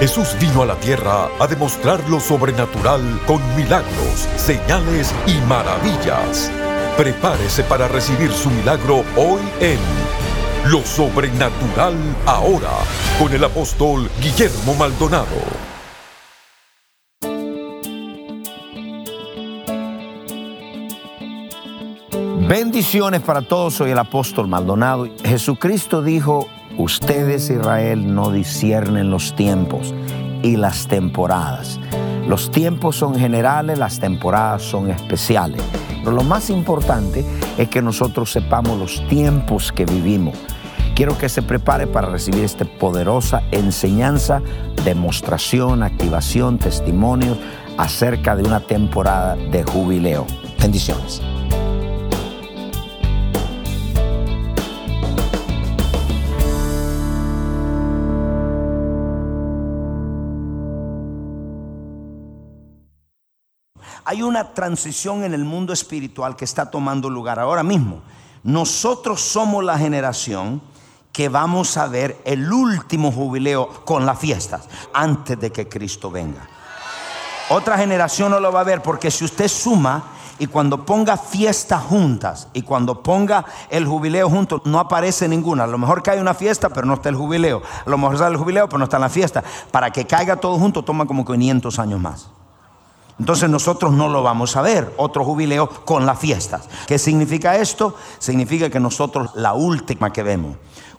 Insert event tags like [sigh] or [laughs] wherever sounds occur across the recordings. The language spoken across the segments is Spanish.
Jesús vino a la tierra a demostrar lo sobrenatural con milagros, señales y maravillas. Prepárese para recibir su milagro hoy en Lo Sobrenatural Ahora con el apóstol Guillermo Maldonado. Bendiciones para todos, soy el apóstol Maldonado. Jesucristo dijo, Ustedes, Israel, no disciernen los tiempos y las temporadas. Los tiempos son generales, las temporadas son especiales. Pero lo más importante es que nosotros sepamos los tiempos que vivimos. Quiero que se prepare para recibir esta poderosa enseñanza, demostración, activación, testimonio acerca de una temporada de jubileo. Bendiciones. Hay una transición en el mundo espiritual que está tomando lugar ahora mismo. Nosotros somos la generación que vamos a ver el último jubileo con las fiestas antes de que Cristo venga. Otra generación no lo va a ver porque si usted suma y cuando ponga fiestas juntas y cuando ponga el jubileo juntos, no aparece ninguna. A lo mejor cae una fiesta, pero no está el jubileo. A lo mejor sale el jubileo, pero no está la fiesta. Para que caiga todo junto toma como 500 años más. Entonces nosotros no lo vamos a ver, otro jubileo con las fiestas. ¿Qué significa esto? Significa que nosotros la última que vemos.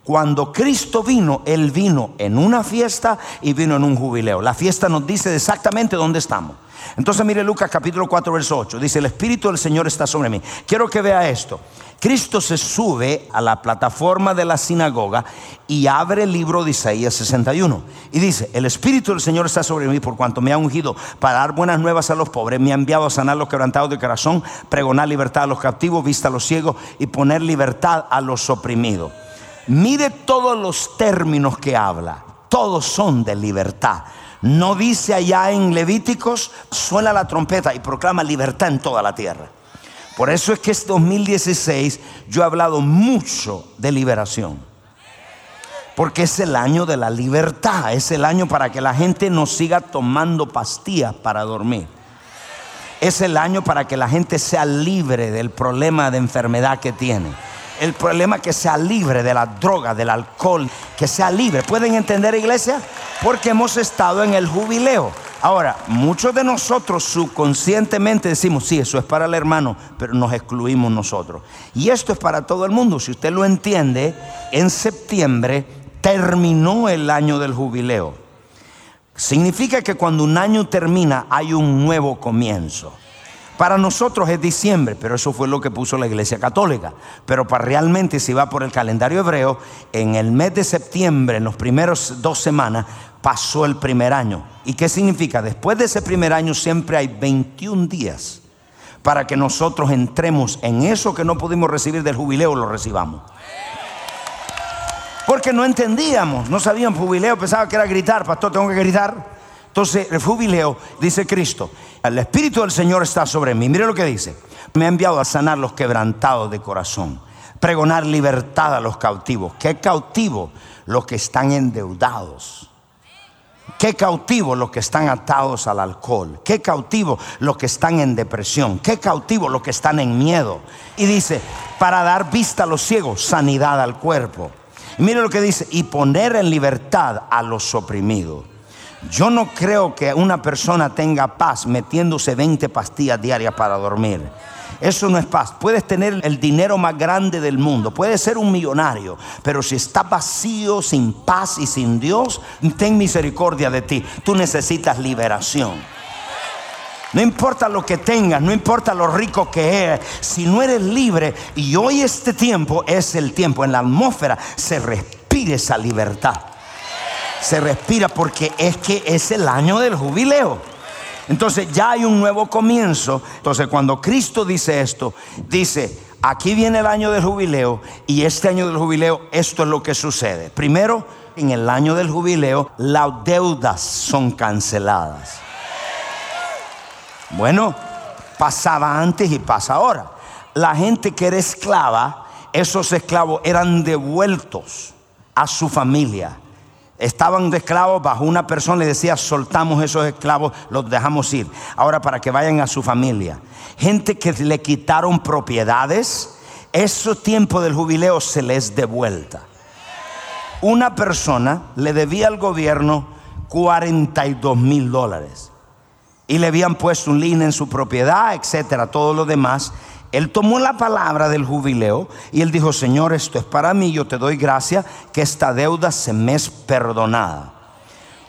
Cuando Cristo vino, Él vino en una fiesta y vino en un jubileo. La fiesta nos dice exactamente dónde estamos. Entonces mire Lucas capítulo 4, verso 8. Dice, el Espíritu del Señor está sobre mí. Quiero que vea esto. Cristo se sube a la plataforma de la sinagoga y abre el libro de Isaías 61. Y dice, el Espíritu del Señor está sobre mí por cuanto me ha ungido para dar buenas nuevas a los pobres, me ha enviado a sanar los quebrantados de corazón, pregonar libertad a los captivos, vista a los ciegos y poner libertad a los oprimidos. Mire todos los términos que habla, todos son de libertad. No dice allá en Levíticos, suena la trompeta y proclama libertad en toda la tierra. Por eso es que este 2016 yo he hablado mucho de liberación. Porque es el año de la libertad, es el año para que la gente no siga tomando pastillas para dormir. Es el año para que la gente sea libre del problema de enfermedad que tiene. El problema que sea libre de la droga, del alcohol, que sea libre. ¿Pueden entender, iglesia? Porque hemos estado en el jubileo. Ahora, muchos de nosotros subconscientemente decimos, sí, eso es para el hermano, pero nos excluimos nosotros. Y esto es para todo el mundo. Si usted lo entiende, en septiembre terminó el año del jubileo. Significa que cuando un año termina hay un nuevo comienzo. Para nosotros es diciembre, pero eso fue lo que puso la Iglesia Católica. Pero para realmente, si va por el calendario hebreo, en el mes de septiembre, en los primeros dos semanas, pasó el primer año. ¿Y qué significa? Después de ese primer año siempre hay 21 días para que nosotros entremos en eso que no pudimos recibir del jubileo, lo recibamos. Porque no entendíamos, no sabíamos jubileo, pensaba que era gritar, pastor, tengo que gritar. Entonces, el jubileo, dice Cristo, el Espíritu del Señor está sobre mí. Mire lo que dice. Me ha enviado a sanar los quebrantados de corazón, pregonar libertad a los cautivos. ¿Qué cautivos? Los que están endeudados Qué cautivo los que están atados al alcohol. Qué cautivo los que están en depresión. Qué cautivo los que están en miedo. Y dice, para dar vista a los ciegos, sanidad al cuerpo. mire lo que dice, y poner en libertad a los oprimidos. Yo no creo que una persona tenga paz metiéndose 20 pastillas diarias para dormir. Eso no es paz. Puedes tener el dinero más grande del mundo, puedes ser un millonario, pero si estás vacío, sin paz y sin Dios, ten misericordia de ti. Tú necesitas liberación. No importa lo que tengas, no importa lo rico que eres, si no eres libre, y hoy este tiempo es el tiempo, en la atmósfera se respira esa libertad. Se respira porque es que es el año del jubileo. Entonces ya hay un nuevo comienzo. Entonces cuando Cristo dice esto, dice, aquí viene el año del jubileo y este año del jubileo esto es lo que sucede. Primero, en el año del jubileo las deudas son canceladas. Bueno, pasaba antes y pasa ahora. La gente que era esclava, esos esclavos eran devueltos a su familia Estaban de esclavos bajo una persona y decía, soltamos esos esclavos, los dejamos ir. Ahora para que vayan a su familia. Gente que le quitaron propiedades, ese tiempo del jubileo se les devuelta. Una persona le debía al gobierno 42 mil dólares y le habían puesto un línea en su propiedad, etcétera, todo lo demás. Él tomó la palabra del jubileo y él dijo, Señor, esto es para mí, yo te doy gracia que esta deuda se me es perdonada.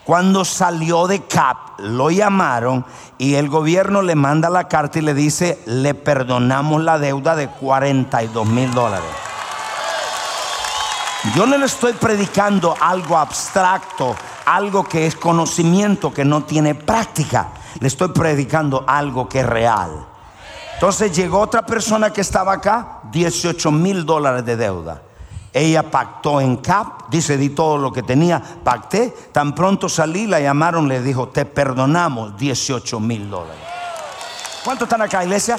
Cuando salió de CAP, lo llamaron y el gobierno le manda la carta y le dice, le perdonamos la deuda de 42 mil dólares. Yo no le estoy predicando algo abstracto, algo que es conocimiento, que no tiene práctica. Le estoy predicando algo que es real. Entonces llegó otra persona que estaba acá, 18 mil dólares de deuda. Ella pactó en CAP, dice, di todo lo que tenía, pacté. Tan pronto salí, la llamaron, le dijo, te perdonamos 18 mil dólares. ¿Cuántos están acá, iglesia?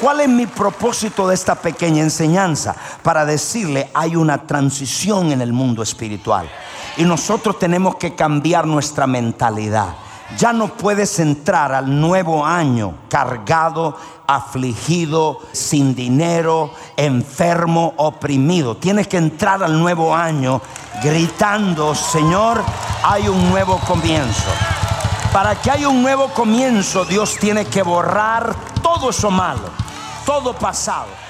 ¿Cuál es mi propósito de esta pequeña enseñanza? Para decirle, hay una transición en el mundo espiritual. Y nosotros tenemos que cambiar nuestra mentalidad. Ya no puedes entrar al nuevo año cargado, afligido, sin dinero, enfermo, oprimido. Tienes que entrar al nuevo año gritando, Señor, hay un nuevo comienzo. Para que haya un nuevo comienzo, Dios tiene que borrar todo eso malo, todo pasado.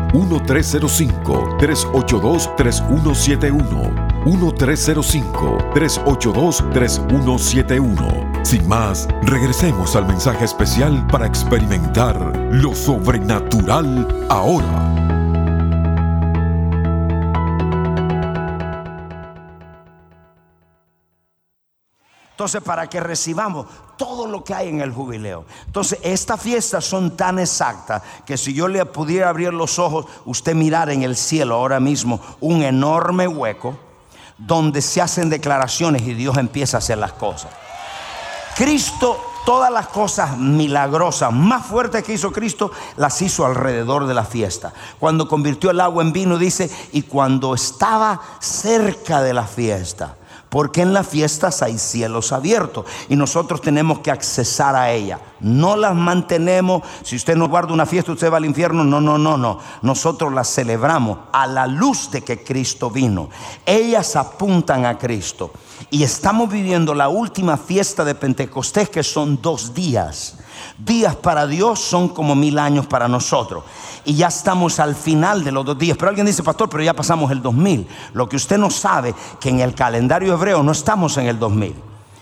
1-305-382-3171. 1-305-382-3171. Sin más, regresemos al mensaje especial para experimentar lo sobrenatural ahora. Entonces, para que recibamos todo lo que hay en el jubileo. Entonces, estas fiestas son tan exactas que si yo le pudiera abrir los ojos, usted mirar en el cielo ahora mismo un enorme hueco donde se hacen declaraciones y Dios empieza a hacer las cosas. Cristo, todas las cosas milagrosas más fuertes que hizo Cristo, las hizo alrededor de la fiesta. Cuando convirtió el agua en vino, dice, y cuando estaba cerca de la fiesta, porque en las fiestas hay cielos abiertos y nosotros tenemos que accesar a ella. No las mantenemos. Si usted no guarda una fiesta, usted va al infierno. No, no, no, no. Nosotros las celebramos a la luz de que Cristo vino. Ellas apuntan a Cristo. Y estamos viviendo la última fiesta de Pentecostés, que son dos días. Días para Dios son como mil años para nosotros y ya estamos al final de los dos días. Pero alguien dice, pastor, pero ya pasamos el 2000. Lo que usted no sabe, que en el calendario hebreo no estamos en el 2000.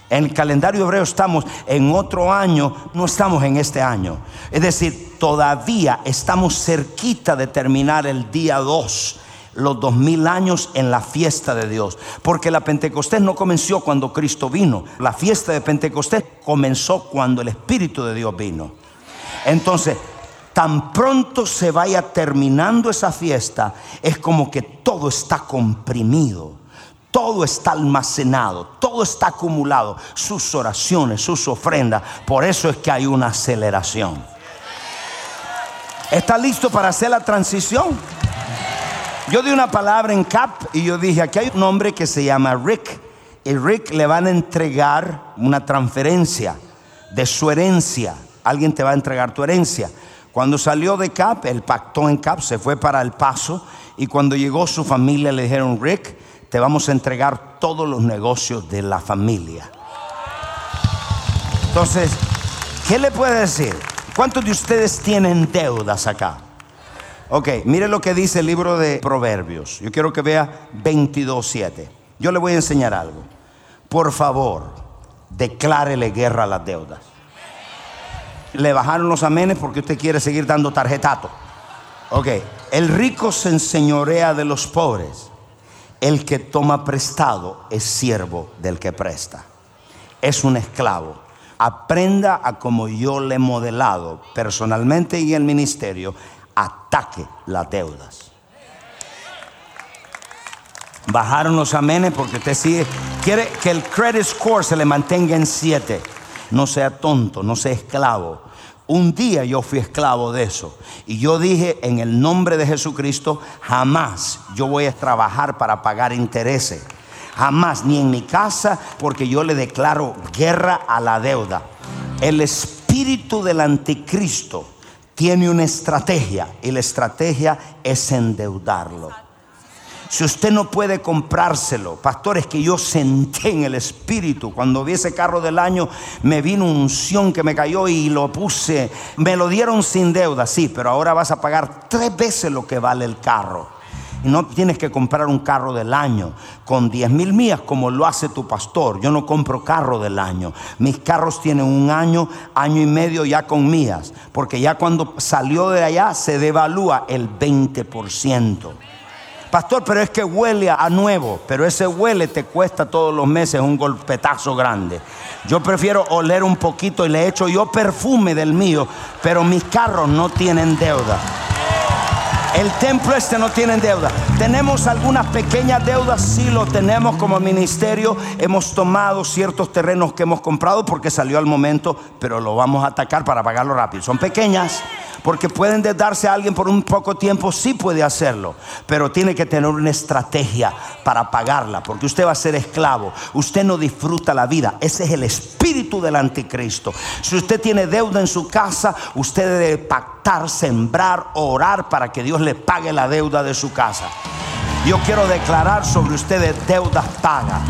En el calendario hebreo estamos en otro año, no estamos en este año. Es decir, todavía estamos cerquita de terminar el día 2 los dos mil años en la fiesta de Dios. Porque la Pentecostés no comenzó cuando Cristo vino. La fiesta de Pentecostés comenzó cuando el Espíritu de Dios vino. Entonces, tan pronto se vaya terminando esa fiesta, es como que todo está comprimido. Todo está almacenado, todo está acumulado, sus oraciones, sus ofrendas. Por eso es que hay una aceleración. ¿Está listo para hacer la transición? Yo di una palabra en CAP y yo dije, aquí hay un hombre que se llama Rick. Y Rick le van a entregar una transferencia de su herencia. Alguien te va a entregar tu herencia. Cuando salió de CAP, él pactó en CAP, se fue para El Paso y cuando llegó su familia le dijeron, Rick, te vamos a entregar todos los negocios de la familia. Entonces, ¿qué le puede decir? ¿Cuántos de ustedes tienen deudas acá? Ok, mire lo que dice el libro de Proverbios. Yo quiero que vea 22.7. Yo le voy a enseñar algo. Por favor, declárele guerra a las deudas le bajaron los amenes porque usted quiere seguir dando tarjetato. Ok, el rico se enseñorea de los pobres. El que toma prestado es siervo del que presta. Es un esclavo. Aprenda a como yo le he modelado personalmente y en el ministerio, ataque las deudas. Bajaron los amenes porque usted sigue. Quiere que el credit score se le mantenga en 7. No sea tonto, no sea esclavo. Un día yo fui esclavo de eso. Y yo dije, en el nombre de Jesucristo, jamás yo voy a trabajar para pagar intereses. Jamás, ni en mi casa, porque yo le declaro guerra a la deuda. El espíritu del anticristo tiene una estrategia y la estrategia es endeudarlo. Si usted no puede comprárselo, pastor, es que yo senté en el espíritu. Cuando vi ese carro del año, me vino un unción que me cayó y lo puse. Me lo dieron sin deuda, sí, pero ahora vas a pagar tres veces lo que vale el carro. No tienes que comprar un carro del año con 10 mil millas como lo hace tu pastor. Yo no compro carro del año. Mis carros tienen un año, año y medio ya con mías. Porque ya cuando salió de allá se devalúa el 20%. Pastor, pero es que huele a nuevo, pero ese huele te cuesta todos los meses un golpetazo grande. Yo prefiero oler un poquito y le echo yo perfume del mío, pero mis carros no tienen deuda. El templo este no tiene deuda. Tenemos algunas pequeñas deudas, sí lo tenemos como ministerio. Hemos tomado ciertos terrenos que hemos comprado porque salió al momento, pero lo vamos a atacar para pagarlo rápido. Son pequeñas. Porque pueden darse a alguien por un poco tiempo, sí puede hacerlo, pero tiene que tener una estrategia para pagarla, porque usted va a ser esclavo, usted no disfruta la vida, ese es el espíritu del anticristo. Si usted tiene deuda en su casa, usted debe pactar, sembrar, orar para que Dios le pague la deuda de su casa. Yo quiero declarar sobre ustedes deudas pagas.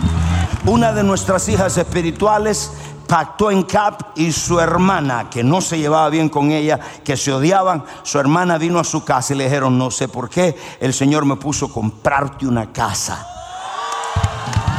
Una de nuestras hijas espirituales pactó en Cap y su hermana, que no se llevaba bien con ella, que se odiaban, su hermana vino a su casa y le dijeron, no sé por qué, el Señor me puso a comprarte una casa.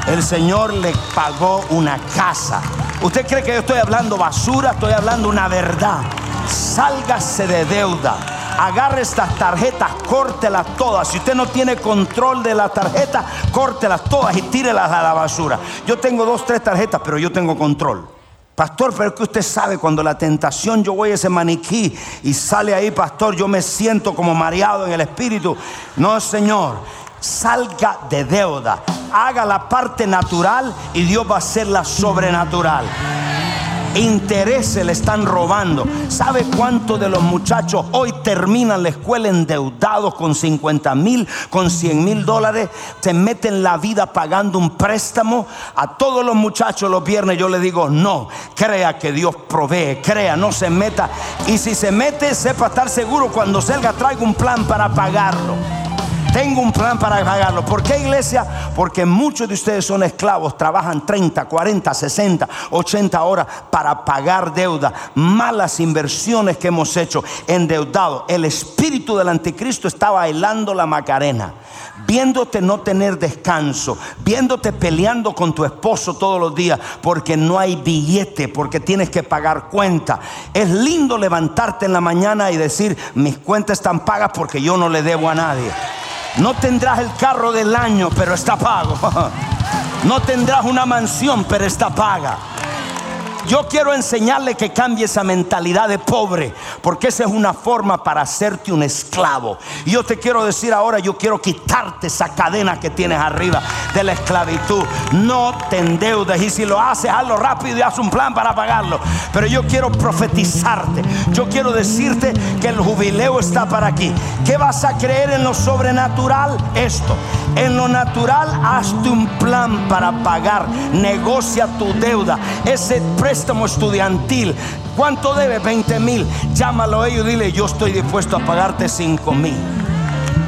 El Señor le pagó una casa. ¿Usted cree que yo estoy hablando basura? Estoy hablando una verdad. Sálgase de deuda. Agarre estas tarjetas, córtelas todas. Si usted no tiene control de la tarjeta, córtelas todas y tírelas a la basura. Yo tengo dos, tres tarjetas, pero yo tengo control. Pastor, pero es que usted sabe, cuando la tentación, yo voy a ese maniquí y sale ahí, pastor, yo me siento como mareado en el espíritu. No, Señor, salga de deuda, haga la parte natural y Dios va a hacer la sobrenatural intereses le están robando. ¿Sabe cuántos de los muchachos hoy terminan la escuela endeudados con 50 mil, con 100 mil dólares? Se meten la vida pagando un préstamo. A todos los muchachos los viernes yo le digo, no, crea que Dios provee, crea, no se meta. Y si se mete, sepa estar seguro cuando salga traiga un plan para pagarlo. Tengo un plan para pagarlo. ¿Por qué iglesia? Porque muchos de ustedes son esclavos, trabajan 30, 40, 60, 80 horas para pagar deuda. Malas inversiones que hemos hecho, endeudado. El espíritu del anticristo está bailando la macarena, viéndote no tener descanso, viéndote peleando con tu esposo todos los días porque no hay billete, porque tienes que pagar cuenta. Es lindo levantarte en la mañana y decir, mis cuentas están pagas porque yo no le debo a nadie. No tendrás el carro del año, pero está pago. [laughs] No tendrás una mansión, pero está paga. Yo quiero enseñarle que cambie esa mentalidad de pobre, porque esa es una forma para hacerte un esclavo. Y yo te quiero decir ahora, yo quiero quitarte esa cadena que tienes arriba de la esclavitud. No te endeudes y si lo haces, hazlo rápido y haz un plan para pagarlo. Pero yo quiero profetizarte, yo quiero decirte que el jubileo está para aquí. ¿Qué vas a creer en lo sobrenatural? Esto. En lo natural, hazte un plan para pagar. Negocia tu deuda. Ese préstamo estudiantil. ¿Cuánto debe? 20 mil. Llámalo a ellos y dile, yo estoy dispuesto a pagarte 5 mil.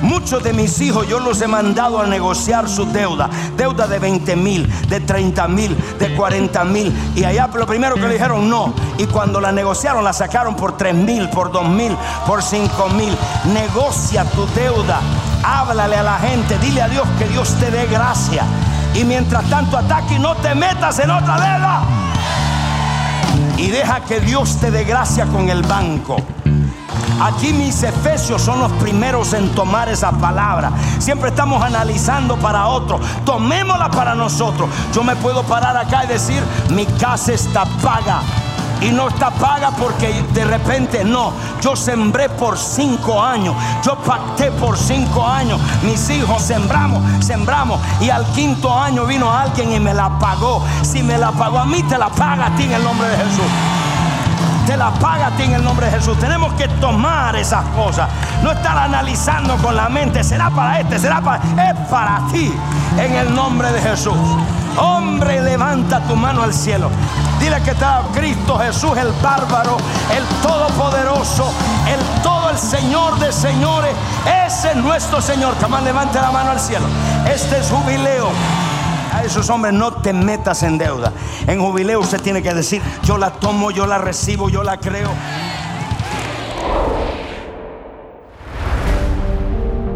Muchos de mis hijos yo los he mandado a negociar su deuda. Deuda de 20 mil, de 30 mil, de 40 mil. Y allá lo primero que le dijeron no. Y cuando la negociaron la sacaron por 3 mil, por 2 mil, por 5 mil. Negocia tu deuda. Háblale a la gente. Dile a Dios que Dios te dé gracia. Y mientras tanto ataque y no te metas en otra deuda y deja que Dios te dé gracia con el banco. Aquí mis efesios son los primeros en tomar esa palabra. Siempre estamos analizando para otro. Tomémosla para nosotros. Yo me puedo parar acá y decir, mi casa está paga y no está paga porque de repente no. Yo sembré por cinco años, yo pacté por cinco años. Mis hijos sembramos, sembramos y al quinto año vino alguien y me la pagó. Si me la pagó a mí, te la paga a ti en el nombre de Jesús te la paga a ti en el nombre de Jesús. Tenemos que tomar esas cosas. No estar analizando con la mente. Será para este, será para. Es para ti en el nombre de Jesús. Hombre, levanta tu mano al cielo. Dile que está Cristo Jesús, el bárbaro, el todopoderoso, el todo el Señor de señores. Ese es nuestro Señor. Camán, levante la mano al cielo. Este es jubileo. A esos hombres no te metas en deuda. En jubileo usted tiene que decir, yo la tomo, yo la recibo, yo la creo.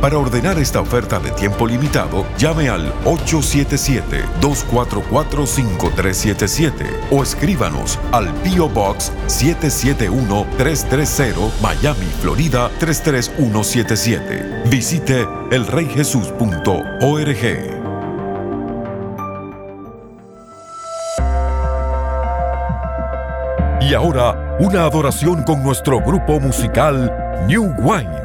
Para ordenar esta oferta de tiempo limitado, llame al 877-244-5377 o escríbanos al P.O. Box 771-330 Miami, Florida 33177. Visite elreyjesus.org. Y ahora, una adoración con nuestro grupo musical New Wine.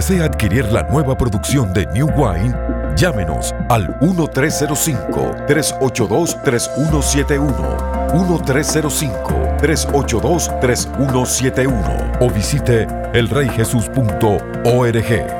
Desea adquirir la nueva producción de New Wine, llámenos al 1305-382-3171. 1305-382-3171 o visite elreyjesus.org.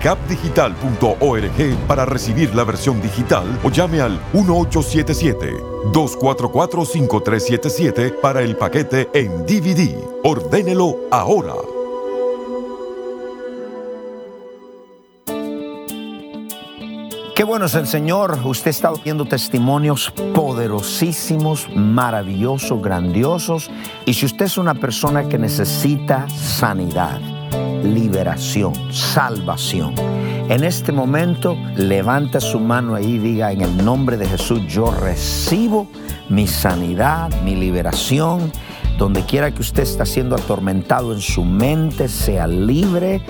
capdigital.org para recibir la versión digital o llame al 1877-244-5377 para el paquete en DVD. Ordénelo ahora. Qué bueno es el Señor. Usted está viendo testimonios poderosísimos, maravillosos, grandiosos. Y si usted es una persona que necesita sanidad, liberación, salvación. En este momento, levanta su mano ahí y diga, en el nombre de Jesús, yo recibo mi sanidad, mi liberación. Donde quiera que usted está siendo atormentado en su mente, sea libre.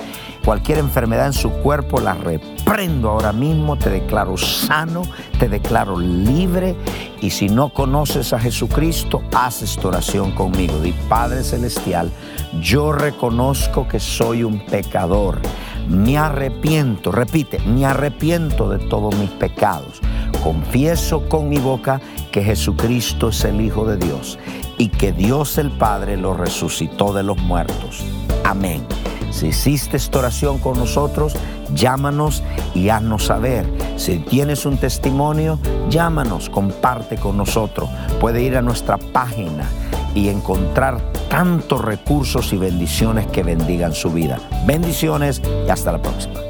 Cualquier enfermedad en su cuerpo la reprendo ahora mismo, te declaro sano, te declaro libre. Y si no conoces a Jesucristo, haz esta oración conmigo. Di Padre Celestial, yo reconozco que soy un pecador. Me arrepiento, repite, me arrepiento de todos mis pecados. Confieso con mi boca que Jesucristo es el Hijo de Dios y que Dios el Padre lo resucitó de los muertos. Amén. Si hiciste esta oración con nosotros, llámanos y haznos saber. Si tienes un testimonio, llámanos, comparte con nosotros. Puede ir a nuestra página y encontrar tantos recursos y bendiciones que bendigan su vida. Bendiciones y hasta la próxima.